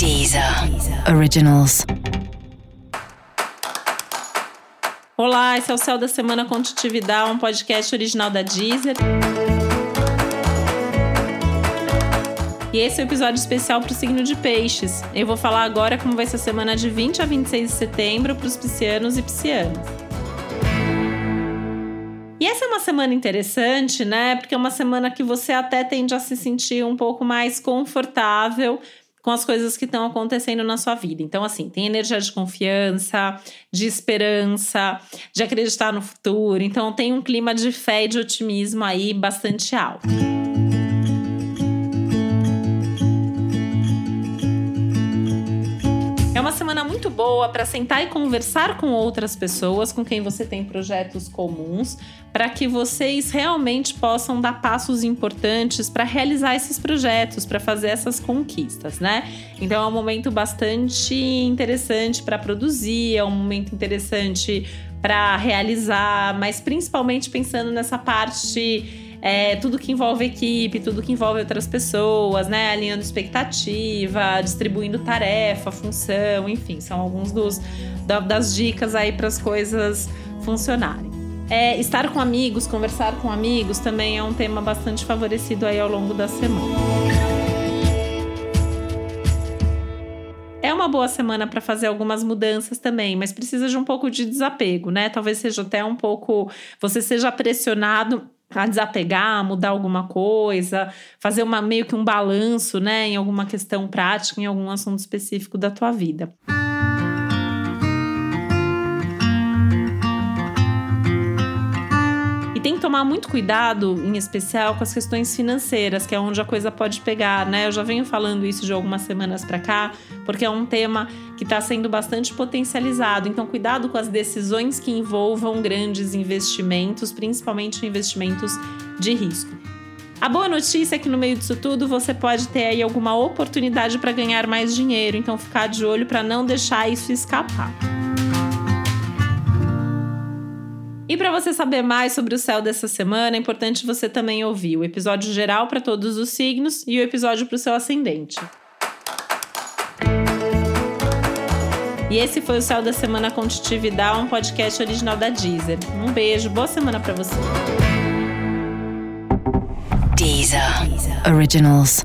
Deezer Originals. Olá, esse é o Céu da Semana Contitividade, um podcast original da Deezer. E esse é o um episódio especial para o signo de Peixes. Eu vou falar agora como vai ser a semana de 20 a 26 de setembro para os piscianos e piscianas. E essa é uma semana interessante, né? Porque é uma semana que você até tende a se sentir um pouco mais confortável com as coisas que estão acontecendo na sua vida. Então, assim, tem energia de confiança, de esperança, de acreditar no futuro. Então, tem um clima de fé e de otimismo aí bastante alto. É uma semana muito boa para sentar e conversar com outras pessoas com quem você tem projetos comuns, para que vocês realmente possam dar passos importantes para realizar esses projetos, para fazer essas conquistas, né? Então é um momento bastante interessante para produzir, é um momento interessante para realizar, mas principalmente pensando nessa parte é, tudo que envolve equipe, tudo que envolve outras pessoas, né? Alinhando expectativa, distribuindo tarefa, função, enfim, são alguns dos das dicas aí para as coisas funcionarem. É, estar com amigos, conversar com amigos também é um tema bastante favorecido aí ao longo da semana. É uma boa semana para fazer algumas mudanças também, mas precisa de um pouco de desapego, né? Talvez seja até um pouco. Você seja pressionado a desapegar, mudar alguma coisa, fazer uma meio que um balanço, né, em alguma questão prática, em algum assunto específico da tua vida. Tomar muito cuidado, em especial, com as questões financeiras, que é onde a coisa pode pegar, né? Eu já venho falando isso de algumas semanas para cá, porque é um tema que está sendo bastante potencializado. Então, cuidado com as decisões que envolvam grandes investimentos, principalmente investimentos de risco. A boa notícia é que no meio disso tudo você pode ter aí alguma oportunidade para ganhar mais dinheiro, então ficar de olho para não deixar isso escapar. E para você saber mais sobre o céu dessa semana, é importante você também ouvir o episódio geral para todos os signos e o episódio para o seu ascendente. E esse foi o Céu da Semana Contitividade, um podcast original da Deezer. Um beijo, boa semana para você. Deezer. Originals.